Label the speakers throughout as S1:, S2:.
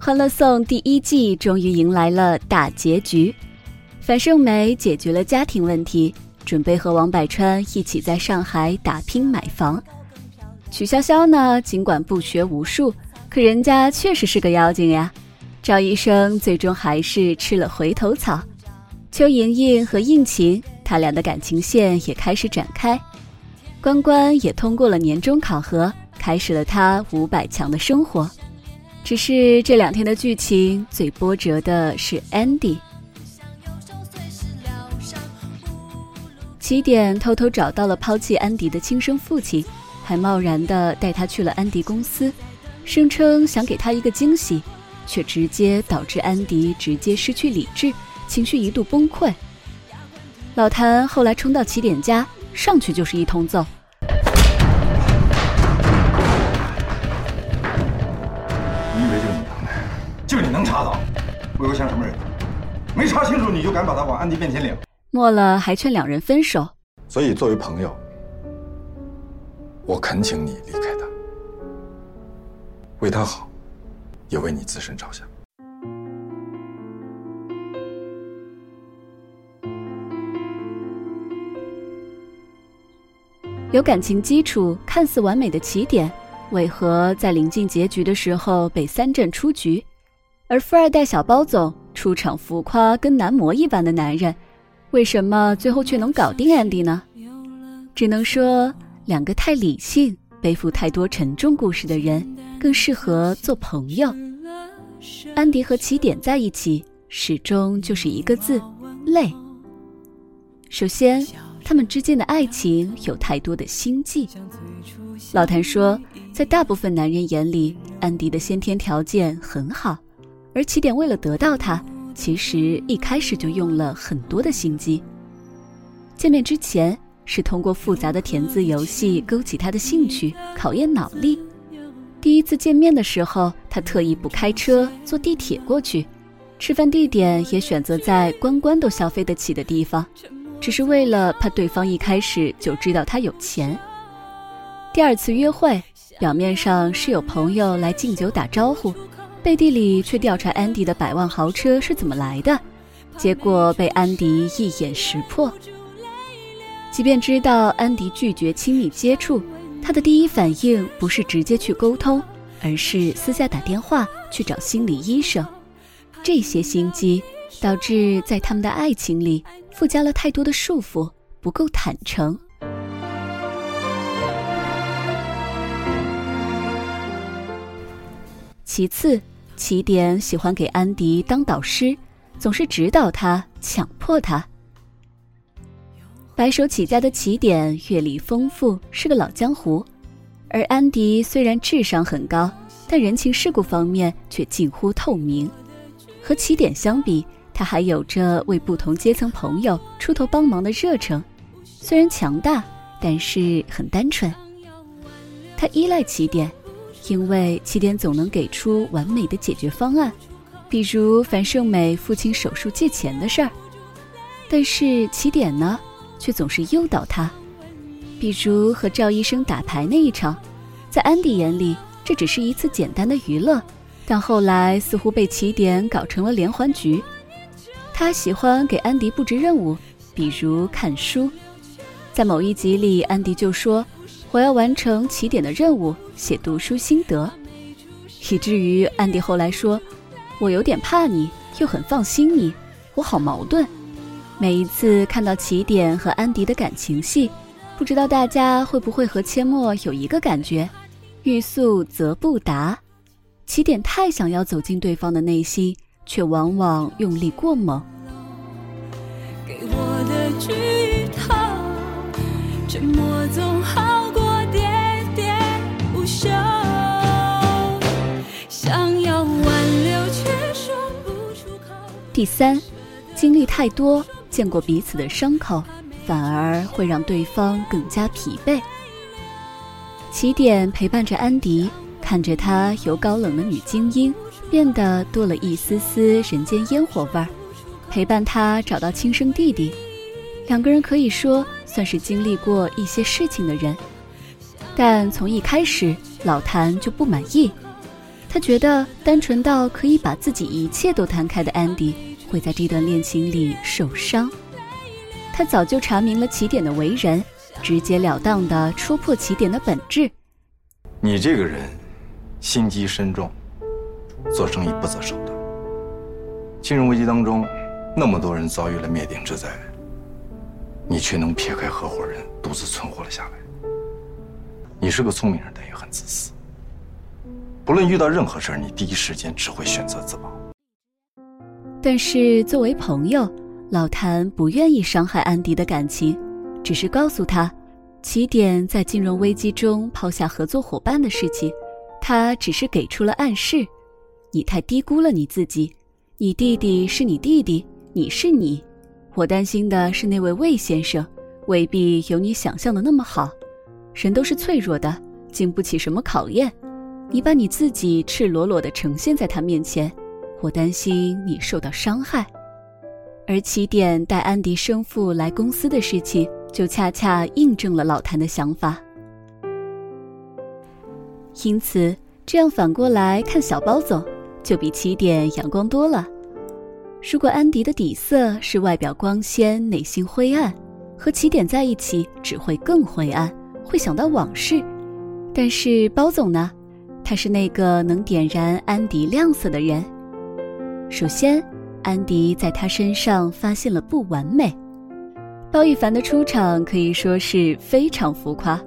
S1: 《欢乐颂》第一季终于迎来了大结局，樊胜美解决了家庭问题，准备和王柏川一起在上海打拼买房。曲筱绡呢，尽管不学无术，可人家确实是个妖精呀。赵医生最终还是吃了回头草。邱莹莹和应勤，他俩的感情线也开始展开。关关也通过了年终考核，开始了他五百强的生活。只是这两天的剧情最波折的是 Andy。起点偷偷找到了抛弃安迪的亲生父亲，还贸然的带他去了安迪公司，声称想给他一个惊喜，却直接导致安迪直接失去理智，情绪一度崩溃。老谭后来冲到起点家，上去就是一通揍。
S2: 我又像什么人？没查清楚你就敢把他往安迪面前领？
S1: 末了还劝两人分手。
S2: 所以作为朋友，我恳请你离开他，为他好，也为你自身着想。
S1: 有感情基础、看似完美的起点，为何在临近结局的时候被三阵出局？而富二代小包总出场浮夸，跟男模一般的男人，为什么最后却能搞定安迪呢？只能说，两个太理性、背负太多沉重故事的人，更适合做朋友。安迪和起点在一起，始终就是一个字：累。首先，他们之间的爱情有太多的心计。老谭说，在大部分男人眼里，安迪的先天条件很好。而起点为了得到他，其实一开始就用了很多的心机。见面之前是通过复杂的填字游戏勾起他的兴趣，考验脑力。第一次见面的时候，他特意不开车，坐地铁过去，吃饭地点也选择在关关都消费得起的地方，只是为了怕对方一开始就知道他有钱。第二次约会，表面上是有朋友来敬酒打招呼。背地里却调查安迪的百万豪车是怎么来的，结果被安迪一眼识破。即便知道安迪拒绝亲密接触，他的第一反应不是直接去沟通，而是私下打电话去找心理医生。这些心机导致在他们的爱情里附加了太多的束缚，不够坦诚。其次。起点喜欢给安迪当导师，总是指导他、强迫他。白手起家的起点阅历丰富，是个老江湖；而安迪虽然智商很高，但人情世故方面却近乎透明。和起点相比，他还有着为不同阶层朋友出头帮忙的热诚。虽然强大，但是很单纯。他依赖起点。因为起点总能给出完美的解决方案，比如樊胜美父亲手术借钱的事儿，但是起点呢，却总是诱导他，比如和赵医生打牌那一场，在安迪眼里这只是一次简单的娱乐，但后来似乎被起点搞成了连环局。他喜欢给安迪布置任务，比如看书，在某一集里，安迪就说。我要完成起点的任务，写读书心得，以至于安迪后来说：“我有点怕你，又很放心你，我好矛盾。”每一次看到起点和安迪的感情戏，不知道大家会不会和阡陌有一个感觉：欲速则不达。起点太想要走进对方的内心，却往往用力过猛。给我的剧透，沉默总好。第三，经历太多，见过彼此的伤口，反而会让对方更加疲惫。起点陪伴着安迪，看着她由高冷的女精英变得多了一丝丝人间烟火味儿，陪伴她找到亲生弟弟，两个人可以说算是经历过一些事情的人。但从一开始，老谭就不满意，他觉得单纯到可以把自己一切都摊开的安迪会在这段恋情里受伤。他早就查明了起点的为人，直截了当的戳破起点的本质。
S2: 你这个人，心机深重，做生意不择手段。金融危机当中，那么多人遭遇了灭顶之灾，你却能撇开合伙人，独自存活了下来。你是个聪明人，但也很自私。不论遇到任何事儿，你第一时间只会选择自保。
S1: 但是作为朋友，老谭不愿意伤害安迪的感情，只是告诉他，起点在金融危机中抛下合作伙伴的事情，他只是给出了暗示。你太低估了你自己，你弟弟是你弟弟，你是你。我担心的是那位魏先生，未必有你想象的那么好。人都是脆弱的，经不起什么考验。你把你自己赤裸裸的呈现在他面前，我担心你受到伤害。而起点带安迪生父来公司的事情，就恰恰印证了老谭的想法。因此，这样反过来看，小包总就比起点阳光多了。如果安迪的底色是外表光鲜，内心灰暗，和起点在一起只会更灰暗，会想到往事。但是包总呢？他是那个能点燃安迪亮色的人。首先，安迪在他身上发现了不完美。包奕凡的出场可以说是非常浮夸，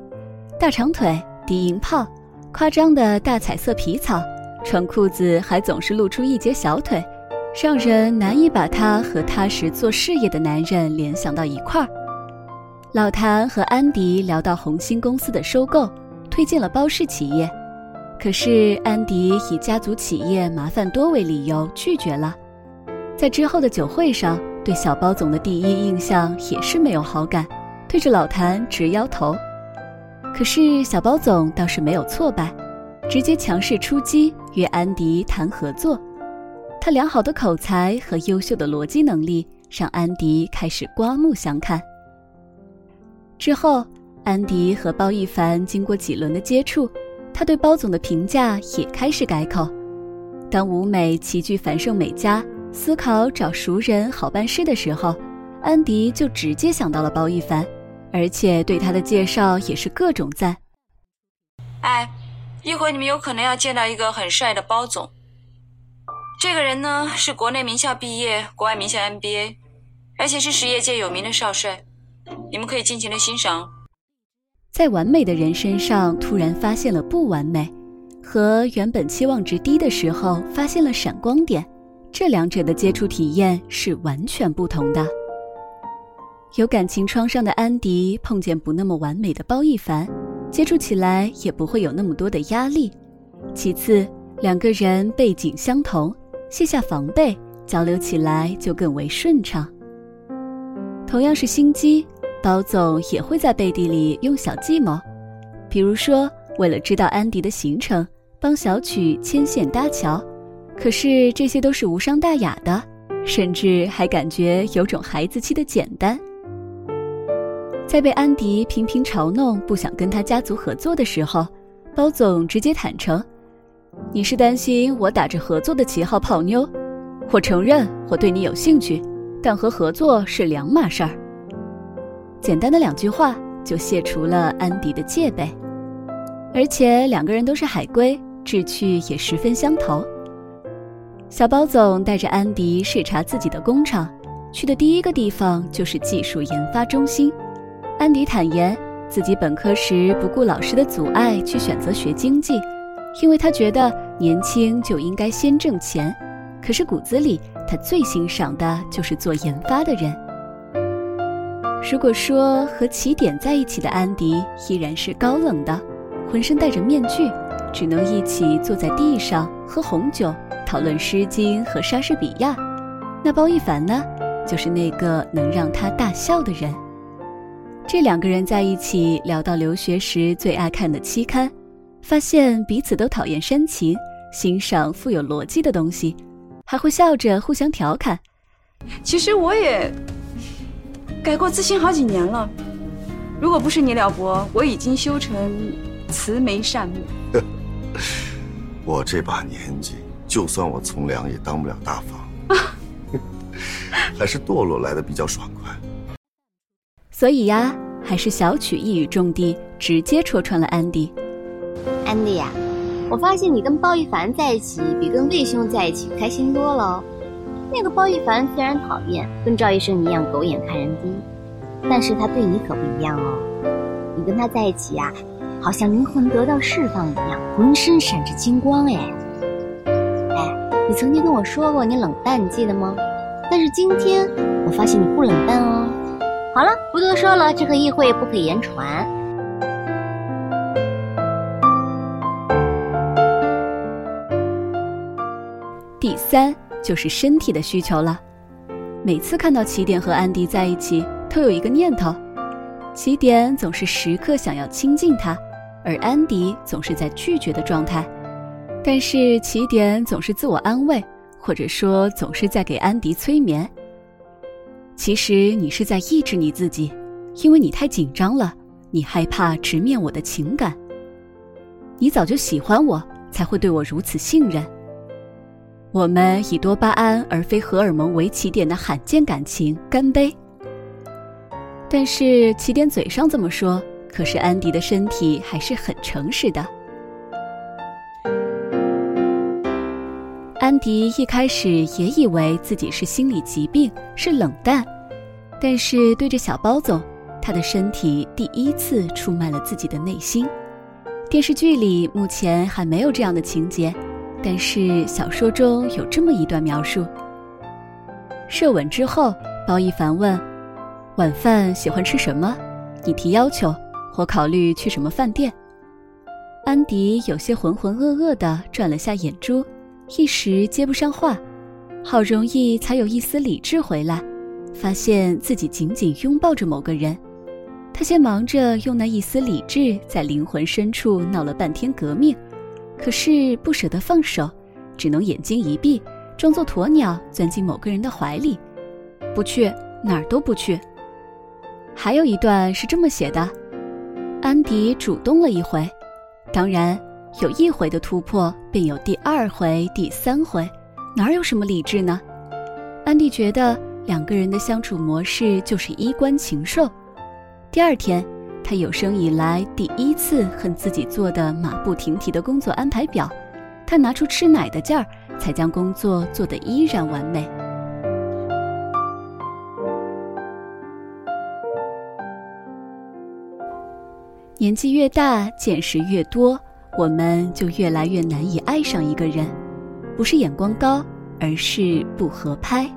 S1: 大长腿、低音炮、夸张的大彩色皮草，穿裤子还总是露出一截小腿，让人难以把他和踏实做事业的男人联想到一块儿。老谭和安迪聊到红星公司的收购，推荐了包氏企业。可是安迪以家族企业麻烦多为理由拒绝了，在之后的酒会上，对小包总的第一印象也是没有好感，对着老谭直摇头。可是小包总倒是没有挫败，直接强势出击约安迪谈合作。他良好的口才和优秀的逻辑能力让安迪开始刮目相看。之后，安迪和包奕凡经过几轮的接触。他对包总的评价也开始改口。当吴美齐聚繁盛美家，思考找熟人好办事的时候，安迪就直接想到了包奕凡，而且对他的介绍也是各种赞。
S3: 哎，一会儿你们有可能要见到一个很帅的包总。这个人呢，是国内名校毕业，国外名校 MBA，而且是实业界有名的少帅，你们可以尽情的欣赏。
S1: 在完美的人身上突然发现了不完美，和原本期望值低的时候发现了闪光点，这两者的接触体验是完全不同的。有感情创伤的安迪碰见不那么完美的包奕凡，接触起来也不会有那么多的压力。其次，两个人背景相同，卸下防备，交流起来就更为顺畅。同样是心机。包总也会在背地里用小计谋，比如说为了知道安迪的行程，帮小曲牵线搭桥。可是这些都是无伤大雅的，甚至还感觉有种孩子气的简单。在被安迪频频嘲弄不想跟他家族合作的时候，包总直接坦诚：“你是担心我打着合作的旗号泡妞？我承认我对你有兴趣，但和合作是两码事儿。”简单的两句话就卸除了安迪的戒备，而且两个人都是海归，志趣也十分相投。小包总带着安迪视察自己的工厂，去的第一个地方就是技术研发中心。安迪坦言，自己本科时不顾老师的阻碍去选择学经济，因为他觉得年轻就应该先挣钱。可是骨子里，他最欣赏的就是做研发的人。如果说和起点在一起的安迪依然是高冷的，浑身戴着面具，只能一起坐在地上喝红酒，讨论《诗经》和莎士比亚，那包奕凡呢，就是那个能让他大笑的人。这两个人在一起聊到留学时最爱看的期刊，发现彼此都讨厌煽情，欣赏富有逻辑的东西，还会笑着互相调侃。
S4: 其实我也。改过自新好几年了，如果不是你了伯，我已经修成慈眉善目。
S5: 我这把年纪，就算我从良，也当不了大房，还是堕落来的比较爽快。
S1: 所以呀，还是小曲一语中的，直接戳穿了安迪。
S6: 安迪呀，我发现你跟包奕凡在一起，比跟魏兄在一起开心多了。那个包奕凡虽然讨厌，跟赵医生一样狗眼看人低，但是他对你可不一样哦。你跟他在一起呀，好像灵魂得到释放一样，浑身闪着金光哎。哎，你曾经跟我说过你冷淡，你记得吗？但是今天我发现你不冷淡哦。好了，不多说了，这个议会不可言传。
S1: 第三就是身体的需求了。每次看到起点和安迪在一起，都有一个念头：起点总是时刻想要亲近他，而安迪总是在拒绝的状态。但是起点总是自我安慰，或者说总是在给安迪催眠。其实你是在抑制你自己，因为你太紧张了，你害怕直面我的情感。你早就喜欢我，才会对我如此信任。我们以多巴胺而非荷尔蒙为起点的罕见感情，干杯！但是起点嘴上这么说，可是安迪的身体还是很诚实的。安迪一开始也以为自己是心理疾病，是冷淡，但是对着小包总，他的身体第一次出卖了自己的内心。电视剧里目前还没有这样的情节。但是小说中有这么一段描述：射吻之后，包奕凡问：“晚饭喜欢吃什么？你提要求，我考虑去什么饭店。”安迪有些浑浑噩噩地转了下眼珠，一时接不上话，好容易才有一丝理智回来，发现自己紧紧拥抱着某个人。他先忙着用那一丝理智在灵魂深处闹了半天革命。可是不舍得放手，只能眼睛一闭，装作鸵鸟钻进某个人的怀里，不去哪儿都不去。还有一段是这么写的：安迪主动了一回，当然有一回的突破，便有第二回、第三回，哪有什么理智呢？安迪觉得两个人的相处模式就是衣冠禽兽。第二天。他有生以来第一次恨自己做的马不停蹄的工作安排表，他拿出吃奶的劲儿，才将工作做得依然完美。年纪越大，见识越多，我们就越来越难以爱上一个人，不是眼光高，而是不合拍，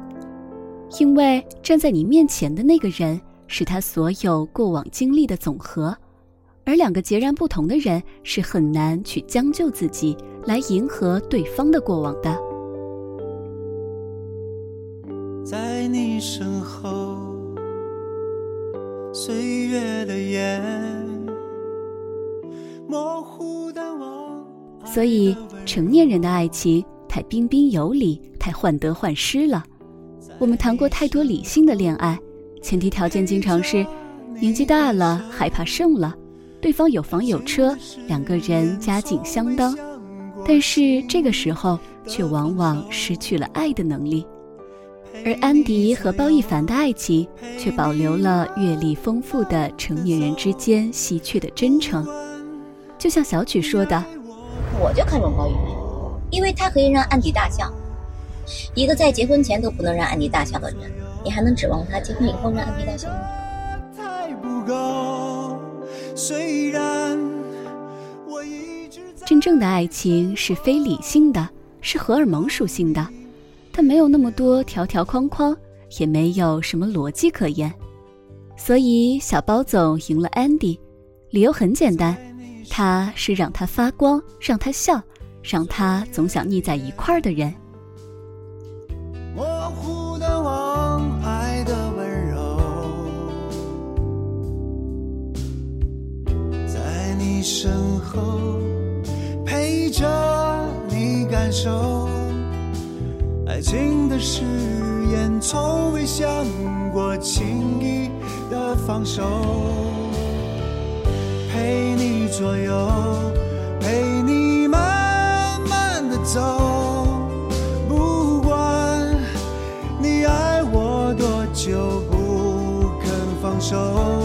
S1: 因为站在你面前的那个人。是他所有过往经历的总和，而两个截然不同的人是很难去将就自己来迎合对方的过往的。在你身后，岁月的眼，模糊的所以，成年人的爱情太彬彬有礼，太患得患失了。我们谈过太多理性的恋爱。前提条件经常是，年纪大了害怕剩了，对方有房有车，两个人家境相当，但是这个时候却往往失去了爱的能力。而安迪和包奕凡的爱情却保留了阅历丰富的成年人之间稀缺的真诚。就像小曲说的：“
S6: 我就看中包奕凡，因为他可以让安迪大笑。一个在结婚前都不能让安迪大笑的人。”你还能指望他结婚以后让安迪大笑吗？
S1: 真正的爱情是非理性的，是荷尔蒙属性的，它没有那么多条条框框，也没有什么逻辑可言。所以小包总赢了安迪，理由很简单，他是让他发光，让他笑，让他总想腻在一块儿的人。身后陪着你感受爱情的誓言从未想过轻易的放手陪你左右陪你慢慢
S7: 的走不管你爱我多久不肯放手。